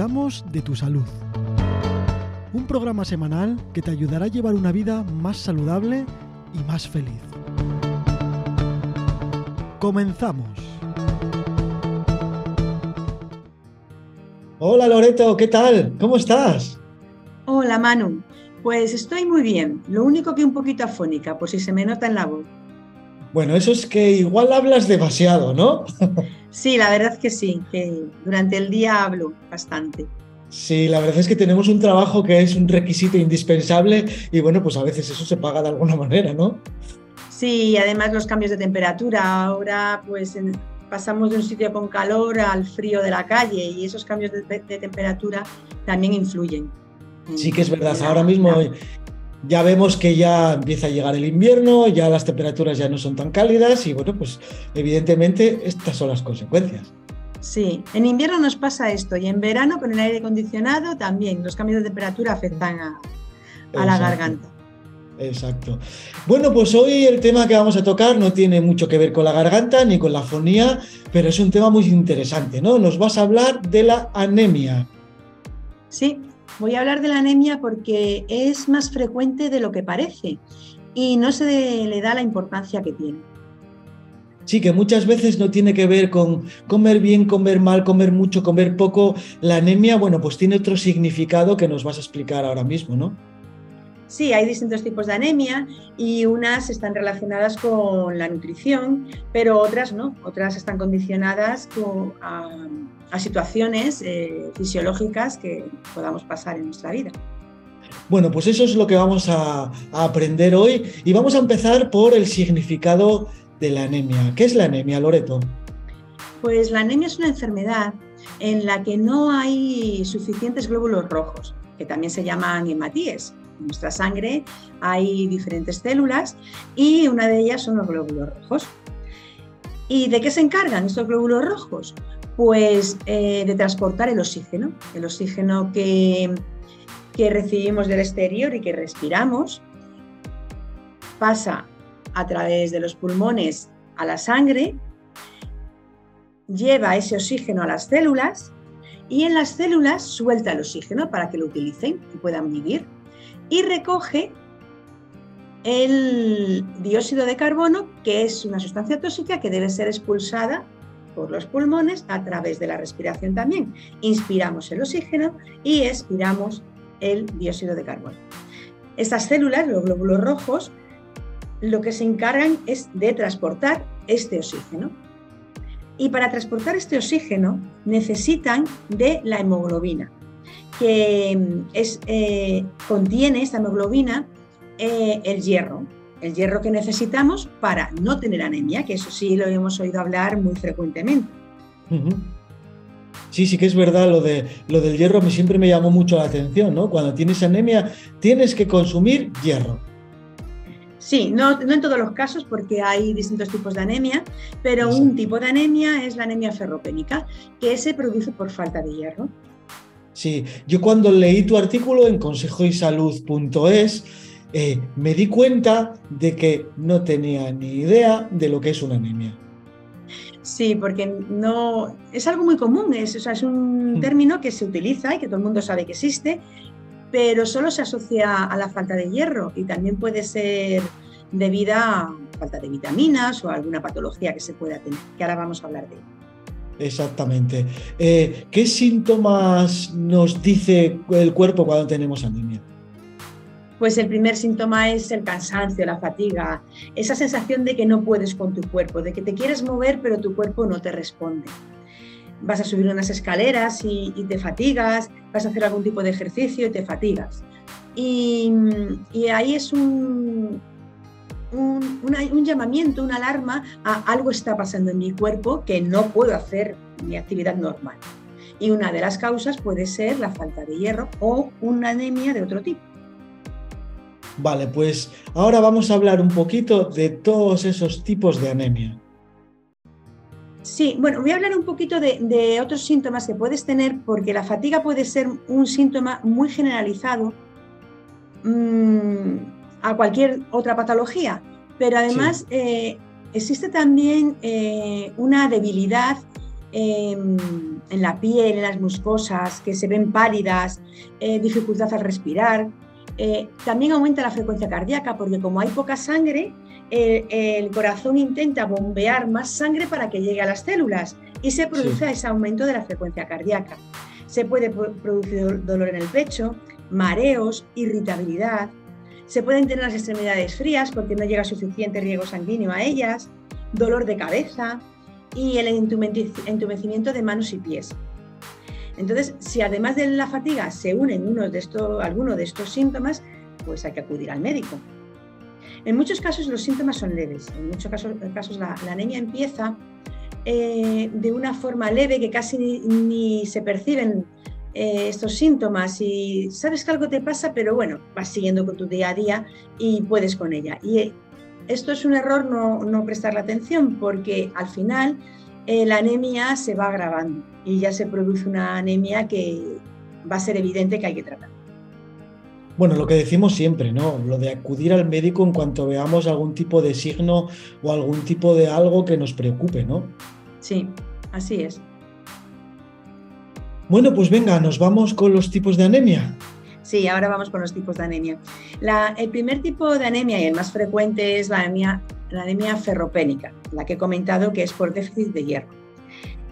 cuidamos de tu salud. Un programa semanal que te ayudará a llevar una vida más saludable y más feliz. Comenzamos. Hola Loreto, ¿qué tal? ¿Cómo estás? Hola Manu, pues estoy muy bien, lo único que un poquito afónica, por si se me nota en la voz. Bueno, eso es que igual hablas demasiado, ¿no? Sí, la verdad que sí, que durante el día hablo bastante. Sí, la verdad es que tenemos un trabajo que es un requisito indispensable y bueno, pues a veces eso se paga de alguna manera, ¿no? Sí, además los cambios de temperatura. Ahora pues pasamos de un sitio con calor al frío de la calle y esos cambios de, temperatura también influyen. Sí que es verdad, ahora mismo ya vemos que ya empieza a llegar el invierno, ya las temperaturas ya no son tan cálidas y bueno, pues evidentemente estas son las consecuencias. Sí, en invierno nos pasa esto y en verano con el aire acondicionado también los cambios de temperatura afectan a, la garganta. Exacto. Bueno, pues hoy el tema que vamos a tocar no tiene mucho que ver con la garganta ni con la fonía, pero es un tema muy interesante, ¿no? Nos vas a hablar de la anemia. Sí, Voy a hablar de la anemia porque es más frecuente de lo que parece y no se le da la importancia que tiene. Sí, que muchas veces no tiene que ver con comer bien, comer mal, comer mucho, comer poco. La anemia, bueno, pues tiene otro significado que nos vas a explicar ahora mismo, ¿no? Sí, hay distintos tipos de anemia y unas están relacionadas con la nutrición, pero otras no, otras están condicionadas a, situaciones eh, fisiológicas que podamos pasar en nuestra vida. Bueno, pues eso es lo que vamos a, aprender hoy y vamos a empezar por el significado de la anemia. ¿Qué es la anemia, Loreto? Pues la anemia es una enfermedad en la que no hay suficientes glóbulos rojos, que también se llaman hematíes en nuestra sangre hay diferentes células y una de ellas son los glóbulos rojos. ¿Y de qué se encargan estos glóbulos rojos? Pues eh, de transportar el oxígeno, el oxígeno que, que recibimos del exterior y que respiramos, pasa a través de los pulmones a la sangre, lleva ese oxígeno a las células y en las células suelta el oxígeno para que lo utilicen y puedan vivir y recoge el dióxido de carbono, que es una sustancia tóxica que debe ser expulsada por los pulmones a través de la respiración también. Inspiramos el oxígeno y expiramos el dióxido de carbono. Estas células, los glóbulos rojos, lo que se encargan es de transportar este oxígeno. Y para transportar este oxígeno necesitan de la hemoglobina que mm, es, eh, contiene esta hemoglobina eh, el hierro, el hierro que necesitamos para no tener anemia, que eso sí lo hemos oído hablar muy frecuentemente. Sí, sí que es verdad, lo, de, lo del hierro me, siempre me llamó mucho la atención, ¿no? Cuando tienes anemia tienes que consumir hierro. Sí, no, no, en todos los casos porque hay distintos tipos de anemia, pero un tipo de anemia es la anemia ferropénica, que se produce por falta de hierro. Sí, yo cuando leí tu artículo en consejoysalud.es eh, me di cuenta de que no tenía ni idea de lo que es una anemia. Sí, porque no es algo muy común, es, es un mm. término que se utiliza y que todo el mundo sabe que existe, pero solo se asocia a la falta de hierro y también puede ser debida a falta de vitaminas o a alguna patología que se pueda tener, que ahora vamos a hablar de ello. Exactamente. Eh, ¿Qué síntomas nos dice el cuerpo cuando tenemos anemia? Pues el primer síntoma es el cansancio, la fatiga, esa sensación de que no puedes con tu cuerpo, de que te quieres mover pero tu cuerpo no te responde. Vas a subir unas escaleras y, te fatigas, vas a hacer algún tipo de ejercicio y te fatigas. y ahí es un, un, llamamiento, una alarma a algo está pasando en mi cuerpo que no puedo hacer mi actividad normal. Y una de las causas puede ser la falta de hierro o una anemia de otro tipo. Vale, pues ahora vamos a hablar un poquito de todos esos tipos de anemia. Sí, bueno, voy a hablar un poquito de, otros síntomas que puedes tener porque la fatiga puede ser un síntoma muy generalizado. Mm, a cualquier otra patología, pero además eh, existe también eh, una debilidad em, en la piel, en las muscosas, que se ven pálidas, eh, dificultad al respirar. Eh, también aumenta la frecuencia cardíaca porque como hay poca sangre, el corazón intenta bombear más sangre para que llegue a las células y se produce ese aumento de la frecuencia cardíaca. Se puede producir dolor en el pecho, mareos, irritabilidad. Se pueden tener las extremidades frías porque no llega suficiente riego sanguíneo a ellas, dolor de cabeza y el entumecimiento de manos y pies. Entonces, si además de la fatiga se unen unos de estos, algunos de estos síntomas, pues hay que acudir al médico. En muchos casos los síntomas son leves. En muchos casos, casos la, anemia empieza eh, de una forma leve que casi ni, se perciben eh, estos síntomas y sabes que algo te pasa, pero bueno, vas siguiendo con tu día a día y puedes con ella. Y eh, esto es un error no, no prestarle atención porque al final la anemia se va agravando y ya se produce una anemia que va a ser evidente que hay que tratar. Bueno, lo que decimos siempre, ¿no? Lo de acudir al médico en cuanto veamos algún tipo de signo o algún tipo de algo que nos preocupe, ¿no? Sí, así es. Bueno, pues venga, nos vamos con los tipos de anemia. Sí, ahora vamos con los tipos de anemia. el primer tipo de anemia y el más frecuente es la anemia, la anemia ferropénica, la que he comentado que es por déficit de hierro.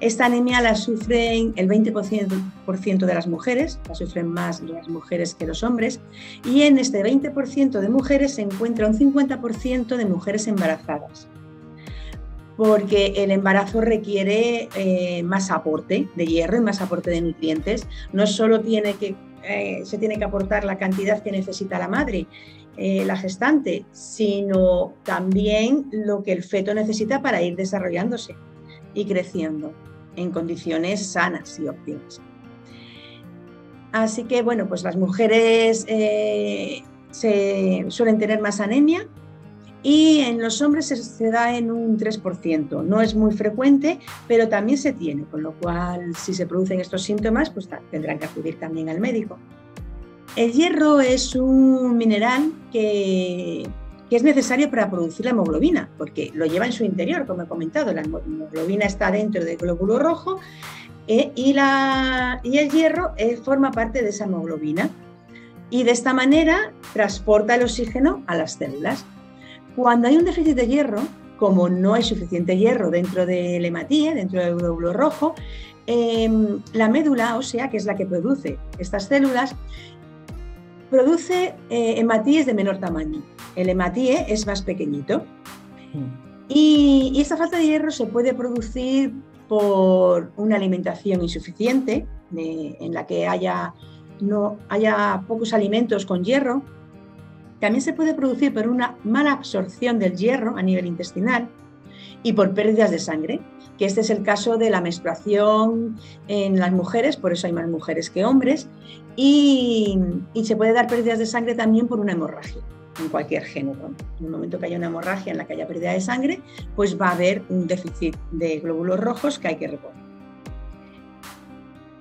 Esta anemia la sufren el 20% de las mujeres, la sufren más las mujeres que los hombres, y en este 20% de mujeres se encuentra un 50% de mujeres embarazadas, porque el embarazo requiere eh, más aporte de hierro y más aporte de nutrientes. No solo tiene que, eh, se tiene que aportar la cantidad que necesita la madre, eh, la gestante, sino también lo que el feto necesita para ir desarrollándose y creciendo en condiciones sanas y óptimas. Así que, bueno, pues las mujeres eh, se suelen tener más anemia y en los hombres se, da en un 3%. No es muy frecuente, pero también se tiene, con lo cual si se producen estos síntomas, pues tendrán que acudir también al médico. El hierro es un mineral que es necesario para producir la hemoglobina, porque lo lleva en su interior, como he comentado, la hemoglobina está dentro del glóbulo rojo eh, y, el hierro eh, forma parte de esa hemoglobina. Y de esta manera transporta el oxígeno a las células. Cuando hay un déficit de hierro, como no hay suficiente hierro dentro del hematíe, dentro del glóbulo rojo, em, la médula ósea, que es la que produce estas células, produce eh, hematíes de menor tamaño el hematíe es más pequeñito. Mm. Y, esta falta de hierro se puede producir por una alimentación insuficiente, en la que haya, no, haya pocos alimentos con hierro. También se puede producir por una mala absorción del hierro a nivel intestinal y por pérdidas de sangre, que este es el caso de la menstruación en las mujeres, por eso hay más mujeres que hombres, y se puede dar pérdidas de sangre también por una hemorragia en cualquier género. En el momento que haya una hemorragia en la que haya pérdida de sangre, pues va a haber un déficit de glóbulos rojos que hay que reponer.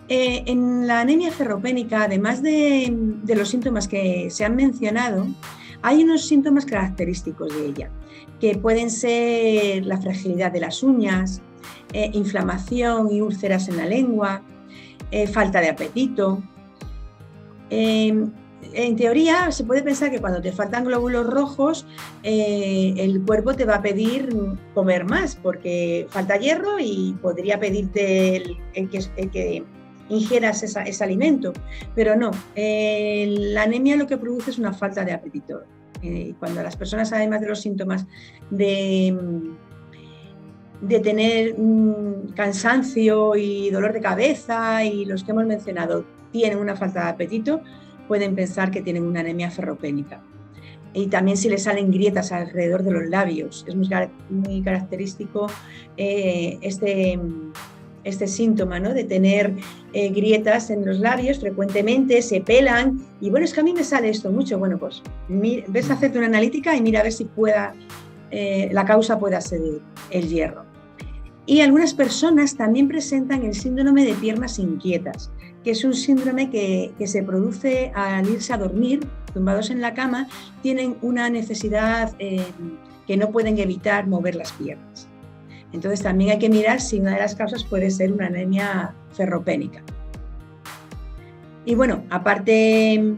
Eh, en la anemia ferropénica, además de, los síntomas que se han mencionado, hay unos síntomas característicos de ella, que pueden ser la fragilidad de las uñas, eh, inflamación y úlceras en la lengua, eh, falta de apetito, en teoría se puede pensar que cuando te faltan glóbulos rojos, eh, el cuerpo te va a pedir comer más porque falta hierro y podría pedirte el, que, ingieras ese alimento. Pero no, la anemia lo que produce es una falta de apetito. Eh, cuando las personas, además de los síntomas de, de tener cansancio y dolor de cabeza y los que hemos mencionado, tienen una falta de apetito, pueden pensar que tienen una anemia ferropénica. Y también si les salen grietas alrededor de los labios. Es muy, característico eh, este, este síntoma ¿no? de tener eh, grietas en los labios frecuentemente, se pelan. Y bueno, es que a mí me sale esto mucho. Bueno, pues ves a hacerte una analítica y mira a ver si pueda, eh, la causa pueda ser el hierro. Y algunas personas también presentan el síndrome de piernas inquietas que es un síndrome que, se produce al irse a dormir, tumbados en la cama, tienen una necesidad eh, que no pueden evitar mover las piernas. Entonces también hay que mirar si una de las causas puede ser una anemia ferropénica. Y bueno, aparte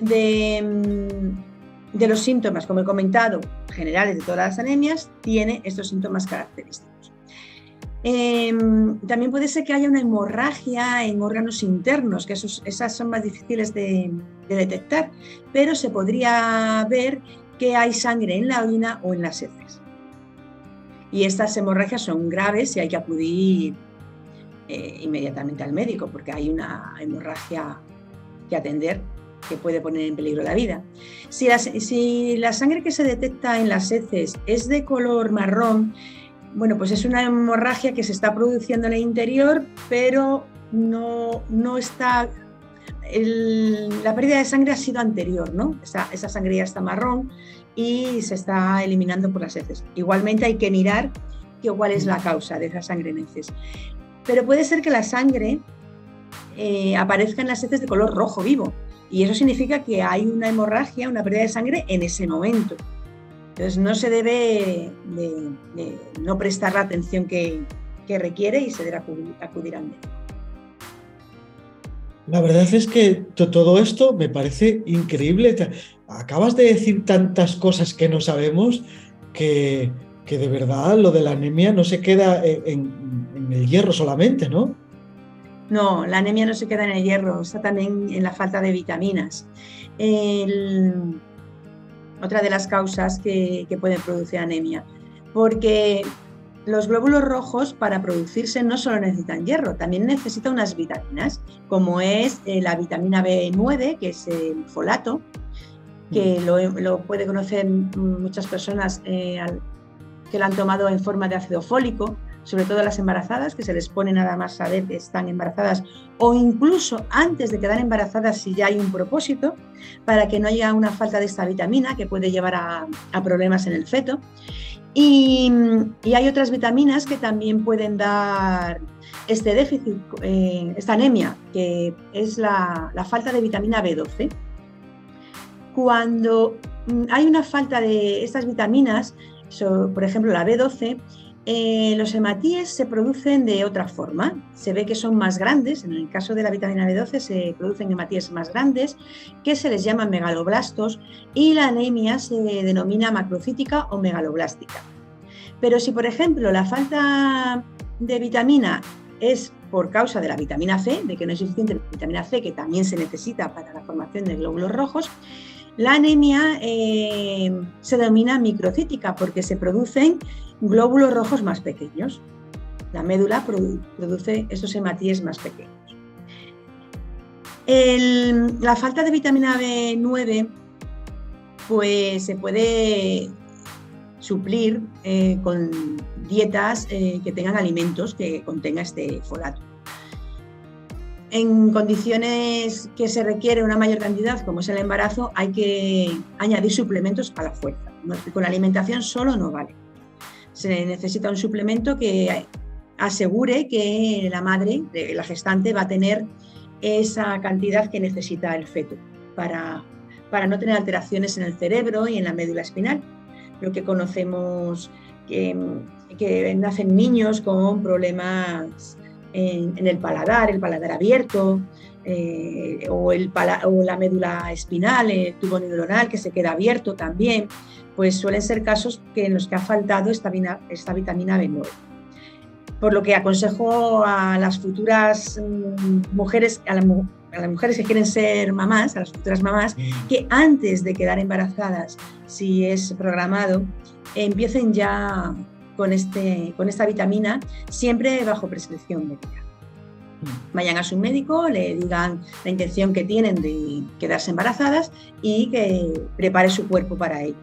de, los síntomas, como he comentado, generales de todas las anemias, tiene estos síntomas característicos. Em, también puede ser que haya una hemorragia en órganos internos, que esas son más difíciles de, detectar, pero se podría ver que hay sangre en la orina o en las heces. Y estas hemorragias son graves y hay que acudir eh, inmediatamente al médico porque hay una hemorragia que atender que puede poner en peligro la vida. Si la sangre que se detecta en las heces es de color marrón, bueno, pues es una hemorragia que se está produciendo en el interior, pero no, no está. la pérdida de sangre ha sido anterior, ¿no? Esa, esa, sangre ya está marrón y se está eliminando por las heces. Igualmente hay que mirar que, cuál es la causa de esa sangre en heces. Pero puede ser que la sangre eh, aparezca en las heces de color rojo vivo y eso significa que hay una hemorragia, una pérdida de sangre en ese momento. Entonces no se debe de, no prestar la atención que, requiere y se debe acudir, al médico. La verdad es que todo esto me parece increíble. Acabas de decir tantas cosas que no sabemos que, de verdad lo de la anemia no se queda en, el hierro solamente, ¿no? No, la anemia no se queda en el hierro, está también en la falta de vitaminas. Otra de las causas que, pueden producir anemia, porque los glóbulos rojos para producirse no solo necesitan hierro, también necesitan unas vitaminas, como es eh, la vitamina B9, que es el folato, que mm. lo, puede conocer muchas personas eh, que lo han tomado en forma de ácido fólico, sobre todo las embarazadas, que se les pone nada más saber que están embarazadas, o incluso antes de quedar embarazadas si ya hay un propósito, para que no haya una falta de esta vitamina que puede llevar a, problemas en el feto. Y, hay otras vitaminas que también pueden dar este déficit, eh, esta anemia, que es la, falta de vitamina B12. Cuando mm, hay una falta de estas vitaminas, por ejemplo la B12, eh, los hematíes se producen de otra forma. Se ve que son más grandes. En el caso de la vitamina B12 se producen hematíes más grandes que se les llaman megaloblastos y la anemia se denomina macrocítica o megaloblástica. Pero si, por ejemplo, la falta de vitamina es por causa de la vitamina C, de que no es suficiente vitamina C, que también se necesita para la formación de glóbulos rojos, la anemia eh, se denomina microcítica porque se producen glóbulos rojos más pequeños. La médula produce esos hematíes más pequeños. la falta de vitamina B9 pues se puede suplir eh, con dietas eh, que tengan alimentos que contengan este folato. En condiciones que se requiere una mayor cantidad, como es el embarazo, hay que añadir suplementos a la fuerza. Con la alimentación solo no vale se necesita un suplemento que asegure que la madre, la gestante, va a tener esa cantidad que necesita el feto para, para no tener alteraciones en el cerebro y en la médula espinal. Lo que conocemos que, que nacen niños con problemas en, el paladar, el paladar abierto, eh, o, el o la médula espinal, el tubo neuronal que se queda abierto también pues suelen ser casos que en los que ha faltado esta, esta vitamina B9. Por lo que aconsejo a las futuras mm, mujeres, a, las mujeres que quieren ser mamás, a las futuras mamás, mm. que antes de quedar embarazadas, si es programado, empiecen ya con, este, con esta vitamina, siempre bajo prescripción médica. Mm. Vayan a su médico, le digan la intención que tienen de quedarse embarazadas y que prepare su cuerpo para ello.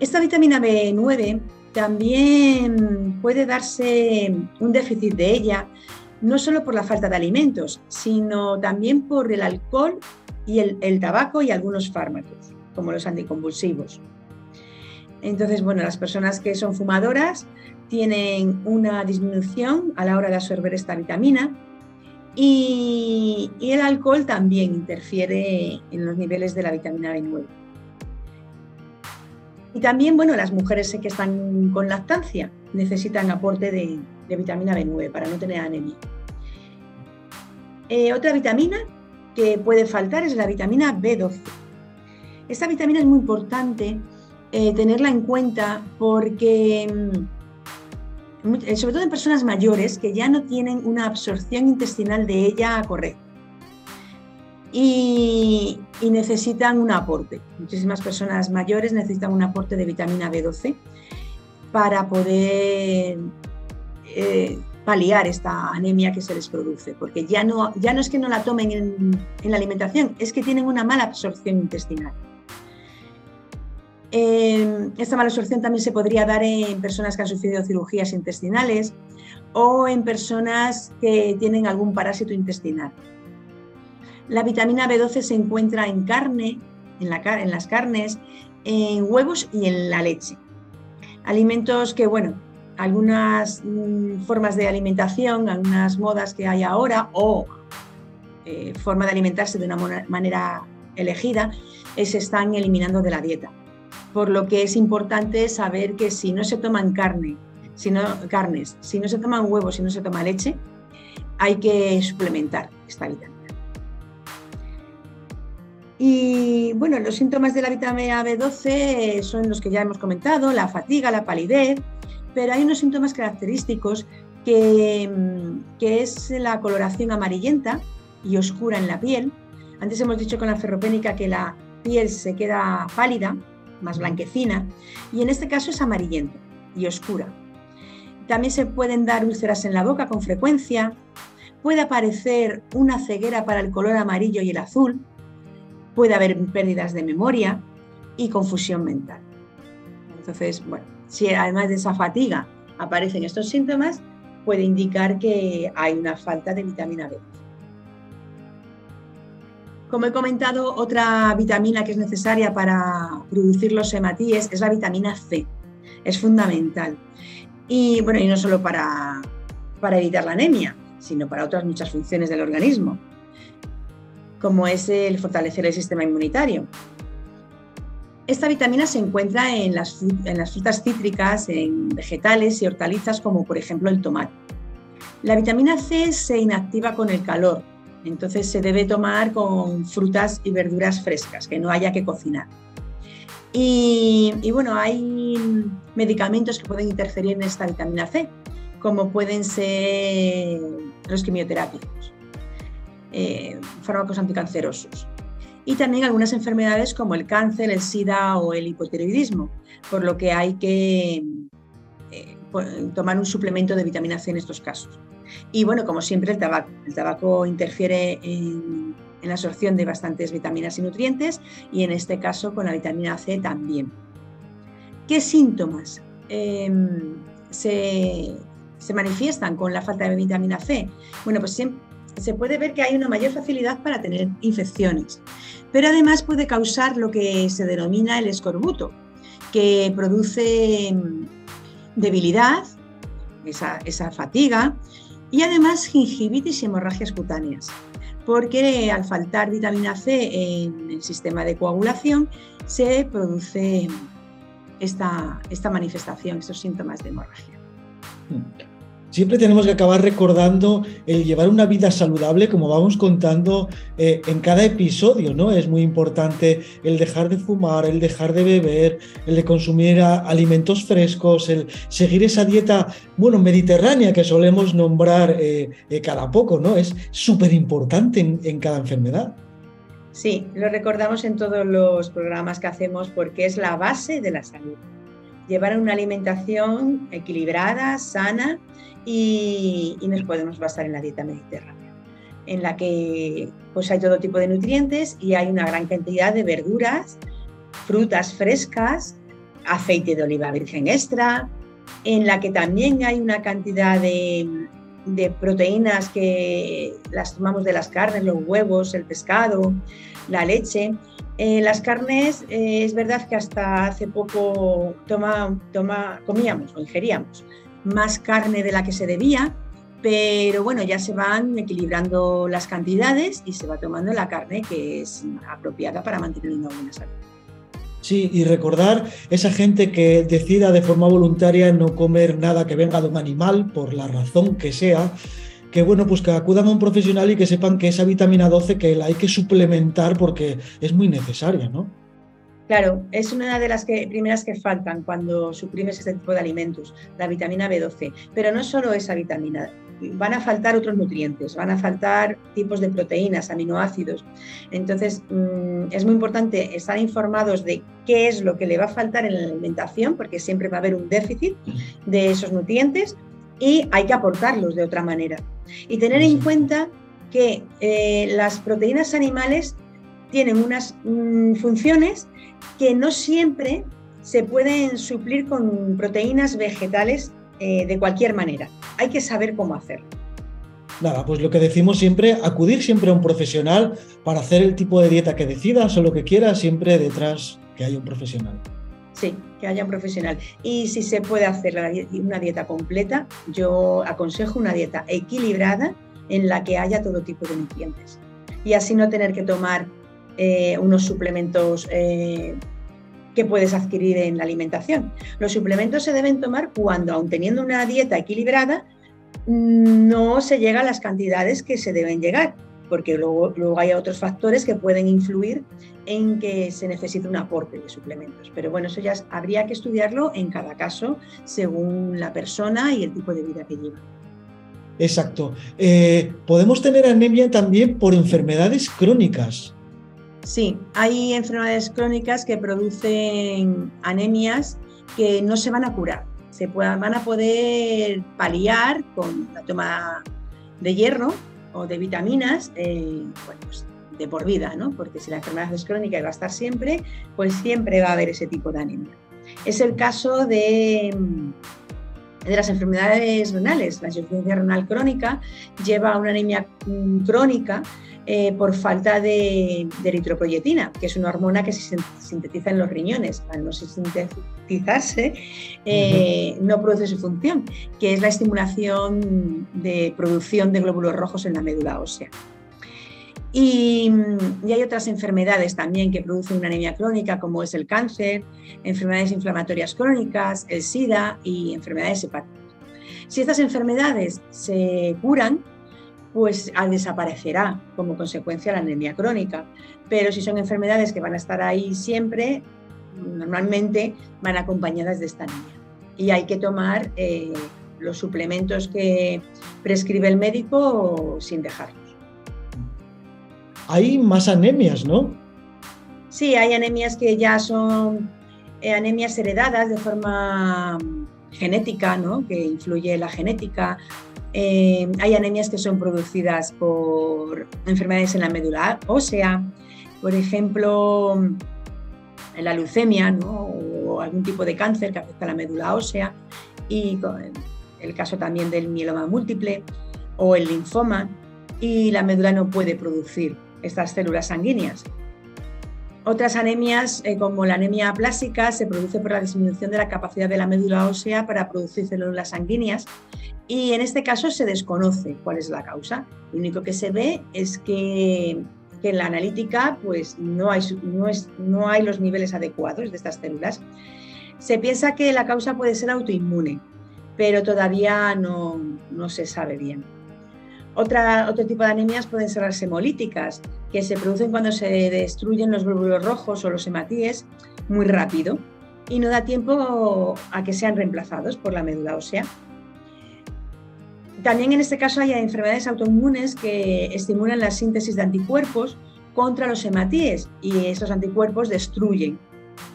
Esta vitamina B9 también puede darse un déficit de ella, no solo por la falta de alimentos, sino también por el alcohol y el, tabaco y algunos fármacos, como los anticonvulsivos. Entonces, bueno, las personas que son fumadoras tienen una disminución a la hora de absorber esta vitamina y el alcohol también interfiere en los niveles de la vitamina B9. Y también, bueno, las mujeres que están con lactancia necesitan aporte de, vitamina B9 para no tener anemia. Eh, otra vitamina que puede faltar es la vitamina B12. Esta vitamina es muy importante eh, tenerla en cuenta porque, mm, sobre todo en personas mayores que ya no tienen una absorción intestinal de ella correcta y, necesitan un aporte. Muchísimas personas mayores necesitan un aporte de vitamina B12 para poder eh, paliar esta anemia que se les produce, porque ya no, ya no es que no la tomen en, en la alimentación, es que tienen una mala absorción intestinal. Eh, esta mala absorción también se podría dar en personas que han sufrido cirugías intestinales o en personas que tienen algún parásito intestinal. La vitamina B12 se encuentra en carne, en, las carnes, en huevos y en la leche. Alimentos que, bueno, algunas mm, formas de alimentación, algunas modas que hay ahora o eh, forma de alimentarse de una manera elegida, se están eliminando de la dieta. Por lo que es importante saber que si no se toman carne, carnes, si no se toman huevos, si no se toma leche, hay que suplementar esta vitamina. Y bueno, los síntomas de la vitamina B12 son los que ya hemos comentado, la fatiga, la palidez, pero hay unos síntomas característicos que, mm, que es la coloración amarillenta y oscura en la piel. Antes hemos dicho con la ferropénica que la piel se queda pálida, más blanquecina, y en este caso es amarillenta y oscura. También se pueden dar úlceras en la boca con frecuencia, puede aparecer una ceguera para el color amarillo y el azul, puede haber pérdidas de memoria y confusión mental. Entonces, bueno, si además de esa fatiga aparecen estos síntomas, puede indicar que hay una falta de vitamina B. Como he comentado, otra vitamina que es necesaria para producir los hematíes es la vitamina C. Es fundamental. Y bueno, y no solo para, para evitar la anemia, sino para otras muchas funciones del organismo como es el fortalecer el sistema inmunitario. Esta vitamina se encuentra en las, frutas cítricas, en vegetales y hortalizas como por ejemplo el tomate. La vitamina C se inactiva con el calor, entonces se debe tomar con frutas y verduras frescas, que no haya que cocinar. Y, bueno, hay medicamentos que pueden interferir en esta vitamina C, como pueden ser los quimioterápicos. Eh, fármacos anticancerosos. Y también algunas enfermedades como el cáncer, el SIDA o el hipotiroidismo, por lo que hay que eh, tomar un suplemento de vitamina C en estos casos. Y bueno, como siempre, el tabaco. El tabaco interfiere en, la absorción de bastantes vitaminas y nutrientes y en este caso con la vitamina C también. ¿Qué síntomas em, se, se, manifiestan con la falta de vitamina C? Bueno, pues siempre, se puede ver que hay una mayor facilidad para tener infecciones, pero además puede causar lo que se denomina el escorbuto, que produce mm, debilidad, esa, fatiga, y además gingivitis y hemorragias cutáneas, porque al faltar vitamina C en el sistema de coagulación se produce esta, esta manifestación, estos síntomas de hemorragia. Mm siempre tenemos que acabar recordando el llevar una vida saludable, como vamos contando eh, en cada episodio, ¿no? Es muy importante el dejar de fumar, el dejar de beber, el de consumir alimentos frescos, el seguir esa dieta, bueno, mediterránea que solemos nombrar eh, eh, cada poco, ¿no? Es súper importante en cada enfermedad. Sí, lo recordamos en todos los programas que hacemos porque es la base de la salud. Llevar una alimentación equilibrada, sana, y, nos podemos basar en la dieta mediterránea, en la que pues, hay todo tipo de nutrientes y hay una gran cantidad de verduras, frutas frescas, aceite de oliva virgen extra, en la que también hay una cantidad de, proteínas que las tomamos de las carnes, los huevos, el pescado, la leche. Eh, las carnes, eh, es verdad que hasta hace poco toma, toma, comíamos o ingeríamos más carne de la que se debía, pero bueno, ya se van equilibrando las cantidades y se va tomando la carne que es apropiada para mantener una buena salud. Sí, y recordar esa gente que decida de forma voluntaria no comer nada que venga de un animal, por la razón que sea, que bueno, pues que acudan a un profesional y que sepan que esa vitamina 12 que la hay que suplementar porque es muy necesaria, ¿no? Claro, es una de las primeras que faltan cuando suprimes este tipo de alimentos, la vitamina B12. Pero no solo esa vitamina, van a faltar otros nutrientes, van a faltar tipos de proteínas, aminoácidos. Entonces, mm, es muy importante estar informados de qué es lo que le va a faltar en la alimentación, porque siempre va a haber un déficit de esos nutrientes y hay que aportarlos de otra manera. Y tener en cuenta que eh, las proteínas animales tienen unas mm, funciones que no siempre se pueden suplir con proteínas vegetales eh, de cualquier manera. Hay que saber cómo hacerlo. Nada, pues lo que decimos siempre, acudir siempre a un profesional para hacer el tipo de dieta que decidas o lo que quieras, siempre detrás que haya un profesional. Sí, que haya un profesional. Y si se puede hacer una dieta completa, yo aconsejo una dieta equilibrada en la que haya todo tipo de nutrientes. Y así no tener que tomar eh, unos suplementos eh, que puedes adquirir en la alimentación. Los suplementos se deben tomar cuando, aun teniendo una dieta equilibrada, no se llega a las cantidades que se deben llegar, porque luego, luego hay otros factores que pueden influir en que se necesite un aporte de suplementos. Pero bueno, eso ya habría que estudiarlo en cada caso según la persona y el tipo de vida que lleva. Exacto. Eh, podemos tener anemia también por enfermedades crónicas. Sí, hay enfermedades crónicas que producen anemias que no se van a curar. Se van a poder paliar con la toma de hierro o de vitaminas eh, pues, de por vida, ¿no? porque si la enfermedad es crónica y va a estar siempre, pues siempre va a haber ese tipo de anemia. Es el caso de, de las enfermedades renales. La insuficiencia renal crónica lleva a una anemia mm, crónica eh, por falta de, eritropoyetina, que es una hormona que se sintetiza en los riñones. Al no sintetizarse, eh, no produce su función, que es la estimulación de producción de glóbulos rojos en la médula ósea. Y, y, hay otras enfermedades también que producen una anemia crónica, como es el cáncer, enfermedades inflamatorias crónicas, el SIDA y enfermedades hepáticas. Si estas enfermedades se curan, pues desaparecerá como consecuencia la anemia crónica. Pero si son enfermedades que van a estar ahí siempre, normalmente van acompañadas de esta anemia. Y hay que tomar eh, los suplementos que prescribe el médico sin dejarlos. Hay más anemias, ¿no? Sí, hay anemias que ya son eh, anemias heredadas de forma genética, ¿no? que influye la genética, eh, hay anemias que son producidas por enfermedades en la médula ósea, por ejemplo, la leucemia o algún tipo de cáncer que afecta a la médula ósea. Y el caso también del mieloma múltiple o el linfoma. Y la médula no puede producir estas células sanguíneas. Otras anemias, eh, como la anemia plástica, se produce por la disminución de la capacidad de la médula ósea para producir células sanguíneas y en este caso se desconoce cuál es la causa. Lo único que se ve es que, en la analítica pues, no, hay, no, es, no hay los niveles adecuados de estas células. Se piensa que la causa puede ser autoinmune, pero todavía no, no se sabe bien. Otra, otro tipo de anemias pueden ser las hemolíticas, que se producen cuando se destruyen los glóbulos rojos o los hematíes muy rápido y no da tiempo a que sean reemplazados por la médula ósea. También en este caso hay enfermedades autoinmunes que estimulan la síntesis de anticuerpos contra los hematíes y estos anticuerpos destruyen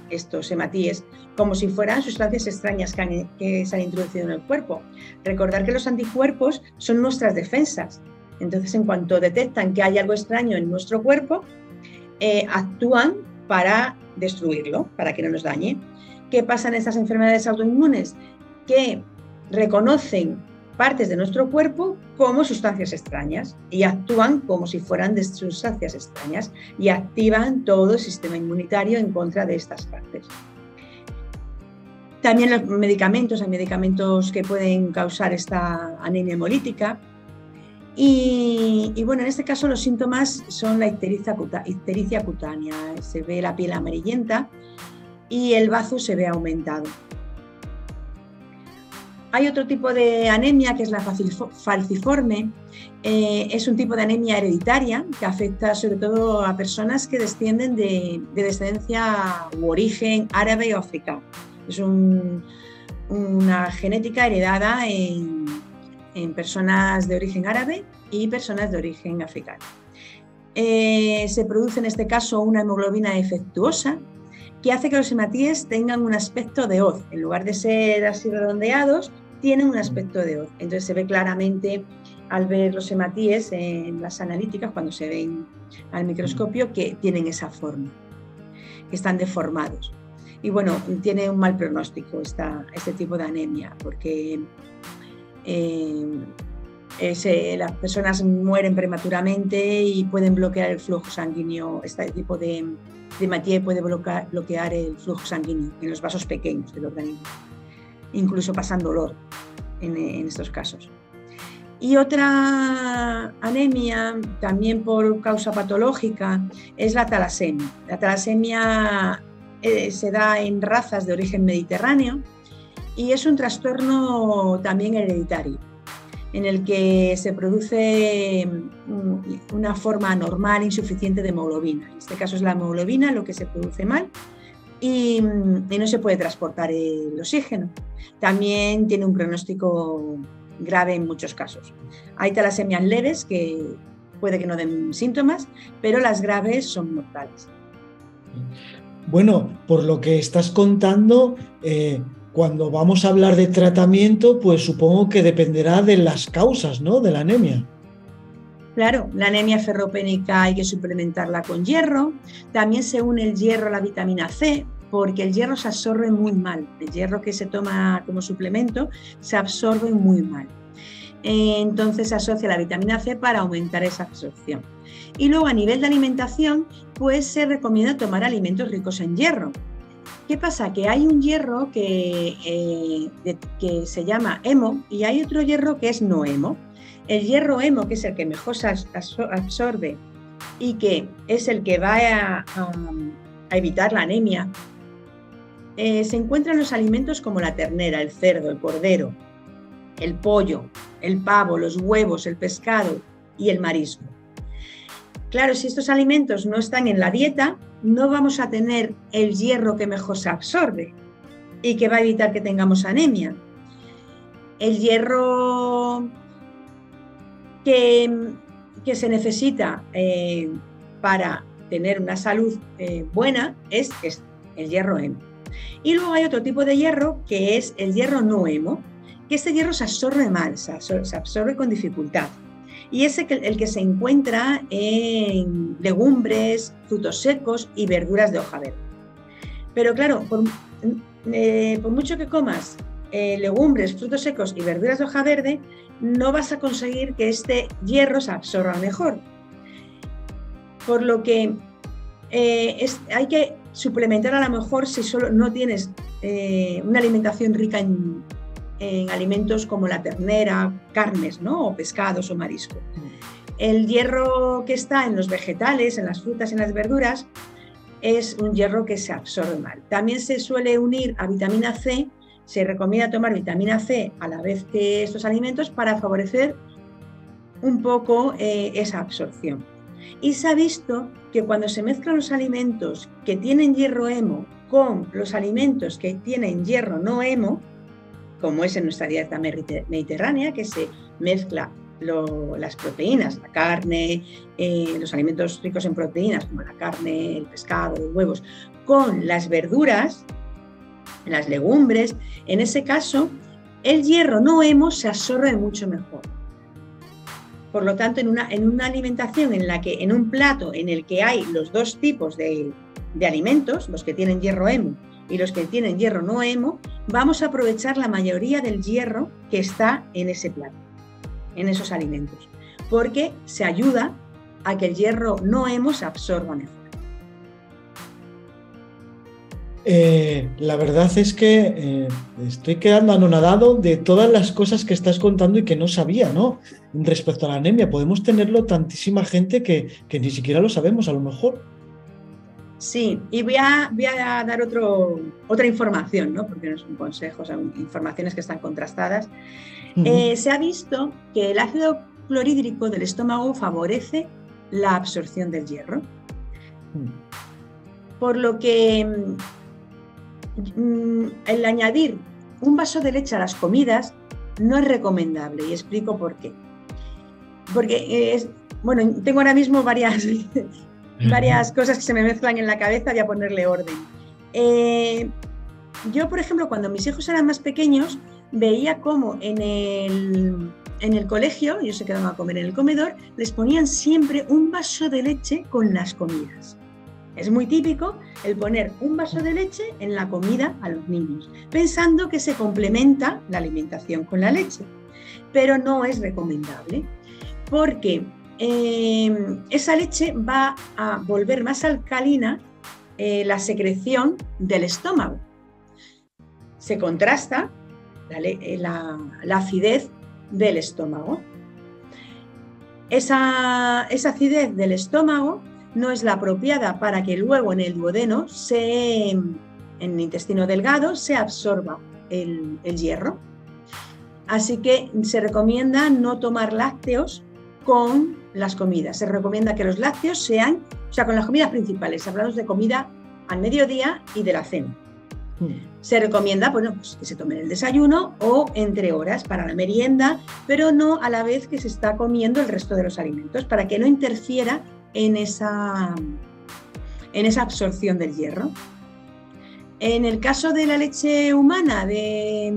estos hematíes como si fueran sustancias extrañas que, se han introducido en el cuerpo. Recordar que los anticuerpos son nuestras defensas. Entonces, en cuanto detectan que hay algo extraño en nuestro cuerpo, eh, actúan para destruirlo, para que no nos dañe. ¿Qué pasa en estas enfermedades autoinmunes? Que reconocen partes de nuestro cuerpo como sustancias extrañas y actúan como si fueran sustancias extrañas y activan todo el sistema inmunitario en contra de estas partes. También los medicamentos, hay medicamentos que pueden causar esta anemia hemolítica. Y, bueno, en este caso los síntomas son la ictericia, cutánea, se ve la piel amarillenta y el bazo se ve aumentado. Hay otro tipo de anemia que es la falciforme. Eh, es un tipo de anemia hereditaria que afecta sobre todo a personas que descienden de, descendencia u origen árabe o africano. Es una genética heredada en, personas de origen árabe y personas de origen africano. Eh, se produce en este caso una hemoglobina defectuosa que hace que los hematíes tengan un aspecto de hoz. En lugar de ser así redondeados, tienen un aspecto de hoz. Entonces se ve claramente al ver los hematíes en las analíticas, cuando se ven al microscopio, que tienen esa forma, que están deformados. Y bueno, tiene un mal pronóstico esta, este tipo de anemia, porque eh, las personas mueren prematuramente y pueden bloquear el flujo sanguíneo. Este tipo de, de puede bloquear, bloquear el flujo sanguíneo en los vasos pequeños del organismo incluso pasan dolor en, estos casos. Y otra anemia, también por causa patológica, es la talasemia. La talasemia eh, se da en razas de origen mediterráneo y es un trastorno también hereditario, en el que se produce mm, una forma anormal, insuficiente de hemoglobina. En este caso es la hemoglobina lo que se produce mal y, no se puede transportar el oxígeno. También tiene un pronóstico grave en muchos casos. Hay talasemias leves que puede que no den síntomas, pero las graves son mortales. Bueno, por lo que estás contando, eh, cuando vamos a hablar de tratamiento, pues supongo que dependerá de las causas, ¿no? De la anemia. Claro, la anemia ferropénica hay que suplementarla con hierro. También se une el hierro a la vitamina C, porque el hierro se absorbe muy mal. El hierro que se toma como suplemento se absorbe muy mal. Entonces se asocia la vitamina C para aumentar esa absorción. Y luego a nivel de alimentación, pues se recomienda tomar alimentos ricos en hierro. ¿Qué pasa? Que hay un hierro que, eh, que se llama hemo y hay otro hierro que es no hemo. El hierro hemo, que es el que mejor se absorbe y que es el que va a, evitar la anemia, eh, se encuentra en los alimentos como la ternera, el cerdo, el cordero, el pollo, el pavo, los huevos, el pescado y el marisco. Claro, si estos alimentos no están en la dieta, no vamos a tener el hierro que mejor se absorbe y que va a evitar que tengamos anemia. El hierro que, se necesita eh, para tener una salud eh, buena es, el hierro hemo. Y luego hay otro tipo de hierro que es el hierro no hemo, que este hierro se absorbe mal, se absorbe, con dificultad. Y es el que, se encuentra en legumbres, frutos secos y verduras de hoja verde. Pero claro, por, eh, mucho que comas legumbres, frutos secos y verduras de hoja verde, no vas a conseguir que este hierro se absorba mejor. Por lo que eh, hay que suplementar a lo mejor si solo no tienes eh, una alimentación rica en, alimentos como la ternera, carnes, ¿no? o pescados o marisco. El hierro que está en los vegetales, en las frutas en las verduras, es un hierro que se absorbe mal. También se suele unir a vitamina C se recomienda tomar vitamina C a la vez que estos alimentos para favorecer un poco eh, esa absorción. Y se ha visto que cuando se mezclan los alimentos que tienen hierro hemo con los alimentos que tienen hierro no hemo, como es en nuestra dieta mediterránea, que se mezcla las proteínas, la carne, eh, los alimentos ricos en proteínas, como la carne, el pescado, los huevos, con las verduras, las legumbres, en ese caso, el hierro no hemo se absorbe mucho mejor. Por lo tanto, en una, en una alimentación en la que, en un plato en el que hay los dos tipos de, alimentos, los que tienen hierro hemo y los que tienen hierro no hemo, vamos a aprovechar la mayoría del hierro que está en ese plato, en esos alimentos, porque se ayuda a que el hierro no hemo se absorba mejor. Eh, la verdad es que eh, estoy quedando anonadado de todas las cosas que estás contando y que no sabía, ¿no? Respecto a la anemia, podemos tenerlo tantísima gente que, ni siquiera lo sabemos a lo mejor. Sí, y voy a, voy a dar otro, otra información, ¿no? porque no son consejos, son informaciones que están contrastadas. Eh, se ha visto que el ácido clorhídrico del estómago favorece la absorción del hierro. Por lo que mm, el añadir un vaso de leche a las comidas no es recomendable y explico por qué. Porque es, bueno, tengo ahora mismo varias varias cosas que se me mezclan en la cabeza, voy a ponerle orden. Eh, yo, por ejemplo, cuando mis hijos eran más pequeños, veía cómo en el, en el colegio, ellos se quedaban a comer en el comedor, les ponían siempre un vaso de leche con las comidas. Es muy típico el poner un vaso de leche en la comida a los niños, pensando que se complementa la alimentación con la leche. Pero no es recomendable, porque Em, esa leche va a volver más alcalina eh, la secreción del estómago. Se contrasta eh, la, acidez del estómago. Esa, acidez del estómago no es la apropiada para que luego en el duodeno, en el intestino delgado, se absorba el hierro. Así que se recomienda no tomar lácteos con las comidas. Se recomienda que los lácteos sean, o sea, con las comidas principales, hablamos de comida al mediodía y de la cena. Hmm. Se recomienda bueno, pues, que se tomen el desayuno o entre horas para la merienda, pero no a la vez que se está comiendo el resto de los alimentos, para que no interfiera en esa, en esa absorción del hierro. En el caso de la leche humana, de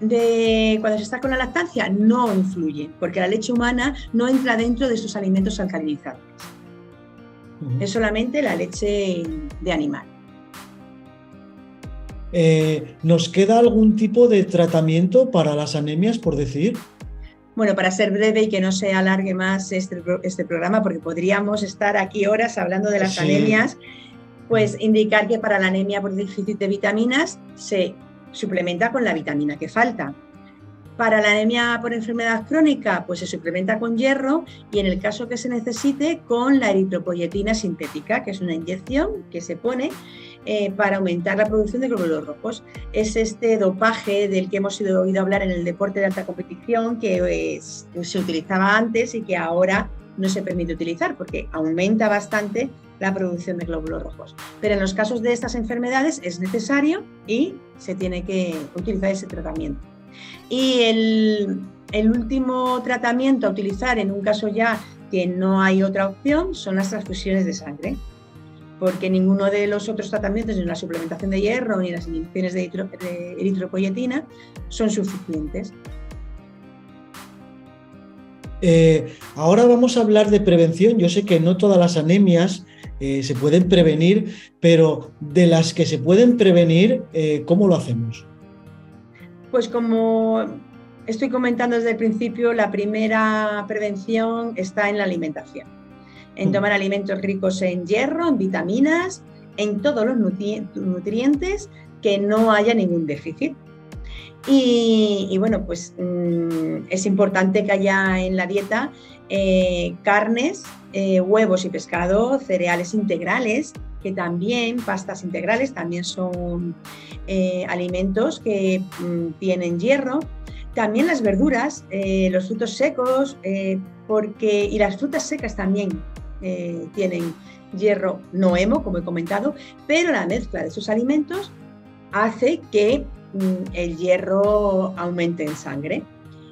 de cuando se está con la lactancia no influye, porque la leche humana no entra dentro de esos alimentos alcalinizables. Es solamente la leche de animal. Eh, ¿Nos queda algún tipo de tratamiento para las anemias, por decir? Bueno, para ser breve y que no se alargue más este, este programa, porque podríamos estar aquí horas hablando de las anemias, pues indicar que para la anemia por déficit de vitaminas se suplementa con la vitamina que falta. Para la anemia por enfermedad crónica, pues se suplementa con hierro y en el caso que se necesite con la eritropoyetina sintética, que es una inyección que se pone eh, para aumentar la producción de glóbulos rojos. Es este dopaje del que hemos oído hablar en el deporte de alta competición que se utilizaba antes y que ahora no se permite utilizar porque aumenta bastante la producción de glóbulos rojos. Pero en los casos de estas enfermedades es necesario y se tiene que utilizar ese tratamiento. Y el, último tratamiento a utilizar en un caso ya que no hay otra opción son las transfusiones de sangre, porque ninguno de los otros tratamientos, ni la suplementación de hierro ni las inyecciones de, eritropoyetina, son suficientes. Eh, ahora vamos a hablar de prevención. Yo sé que no todas las anemias eh, se pueden prevenir, pero de las que se pueden prevenir, eh, ¿cómo lo hacemos? Pues como estoy comentando desde el principio, la primera prevención está en la alimentación, en mm. tomar alimentos ricos en hierro, en vitaminas, en todos los nutrientes, que no haya ningún déficit. Y, bueno, pues mm, es importante que haya en la dieta eh, carnes, eh, huevos y pescado, cereales integrales, que también, pastas integrales, también son eh, alimentos que mm, tienen hierro. También las verduras, los frutos secos, porque, y las frutas secas también tienen hierro no hemo, como he comentado, pero la mezcla de esos alimentos hace que mm, el hierro aumente en sangre.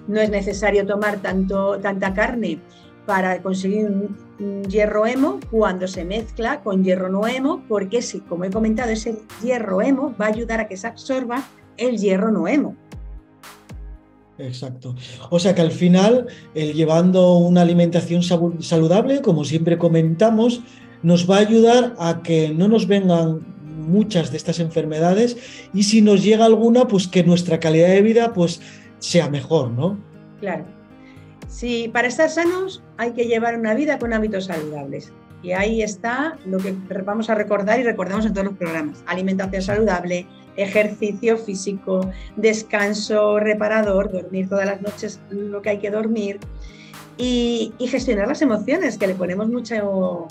No es necesario tomar tanto, tanta carne para conseguir un, hierro hemo cuando se mezcla con hierro no hemo, porque si, como he comentado, ese hierro hemo va a ayudar a que se absorba el hierro no hemo. Exacto. O sea que al final, el llevando una alimentación saludable, como siempre comentamos, nos va a ayudar a que no nos vengan muchas de estas enfermedades y si nos llega alguna, pues que nuestra calidad de vida pues sea mejor, ¿no? Claro. Sí, para estar sanos hay que llevar una vida con hábitos saludables. Y ahí está lo que vamos a recordar y recordamos en todos los programas. Alimentación saludable, ejercicio físico, descanso reparador, dormir todas las noches lo que hay que dormir y, gestionar las emociones, que le ponemos mucho,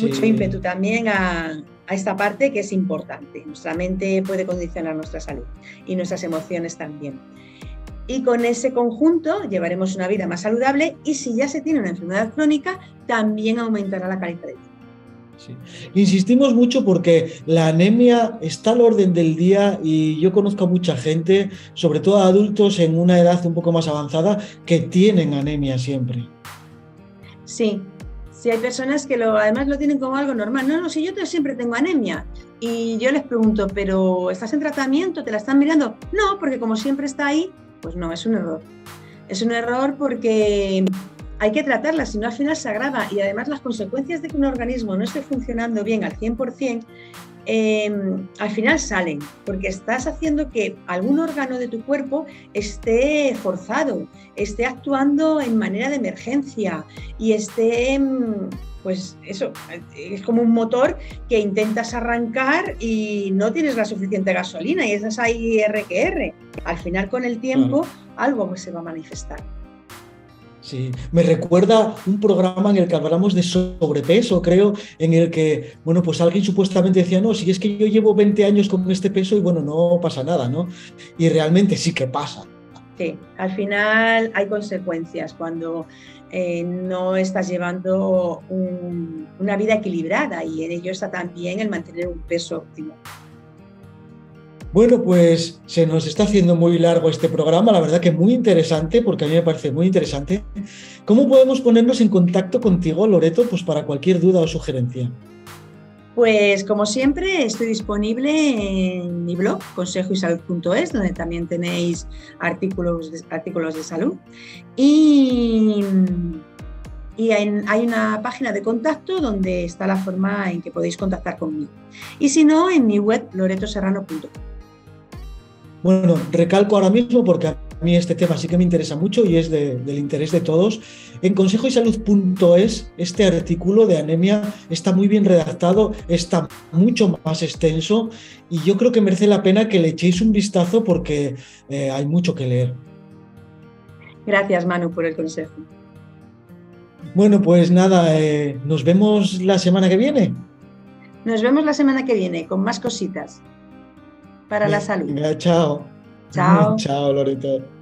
mucho ímpetu también a, a esta parte que es importante. Nuestra mente puede condicionar nuestra salud y nuestras emociones también. Y con ese conjunto llevaremos una vida más saludable y si ya se tiene una enfermedad crónica, también aumentará la calidad de vida. Insistimos mucho porque la anemia está al orden del día y yo conozco a mucha gente, sobre todo adultos en una edad un poco más avanzada, que tienen anemia siempre. Sí, sí hay personas que lo, además lo tienen como algo normal. No, no, si yo siempre tengo anemia. Y yo les pregunto, ¿pero estás en tratamiento? ¿Te la están mirando? No, porque como siempre está ahí, pues no, es un error. Es un error porque hay que tratarla, si no al final se agrava y además las consecuencias de que un organismo no esté funcionando bien al 100%, em, al final salen, porque estás haciendo que algún órgano de tu cuerpo esté forzado, esté actuando en manera de emergencia y esté, em, pues eso, es como un motor que intentas arrancar y no tienes la suficiente gasolina y es ahí R que R. Al final con el tiempo algo se va a manifestar. Sí, me recuerda un programa en el que hablamos de sobrepeso, creo, en el que, bueno, pues alguien supuestamente decía, no, si es que yo llevo 20 años con este peso y bueno, no pasa nada, ¿no? Y realmente sí que pasa. Sí, al final hay consecuencias cuando eh, no estás llevando una vida equilibrada y en ello está también el mantener un peso óptimo. Bueno, pues se nos está haciendo muy largo este programa, la verdad que muy interesante, porque a mí me parece muy interesante. ¿Cómo podemos ponernos en contacto contigo, Loreto, pues para cualquier duda o sugerencia? Pues como siempre estoy disponible en mi blog consejoysalud.es, donde también tenéis artículos de, artículos de salud. Y, y hay una página de contacto donde está la forma en que podéis contactar conmigo. Y si no, en mi web loretoserrano.com. Bueno, recalco ahora mismo porque mí este tema sí que me interesa mucho y es del interés de todos. En consejoysalud.es este artículo de anemia está muy bien redactado, está mucho más extenso y yo creo que merece la pena que le echéis un vistazo porque eh, hay mucho que leer. Gracias Manu por el consejo. Bueno, pues nada, eh, nos vemos la semana que viene. Nos vemos la semana que viene con más cositas para la salud. chao. Chao. Chao, Loreto.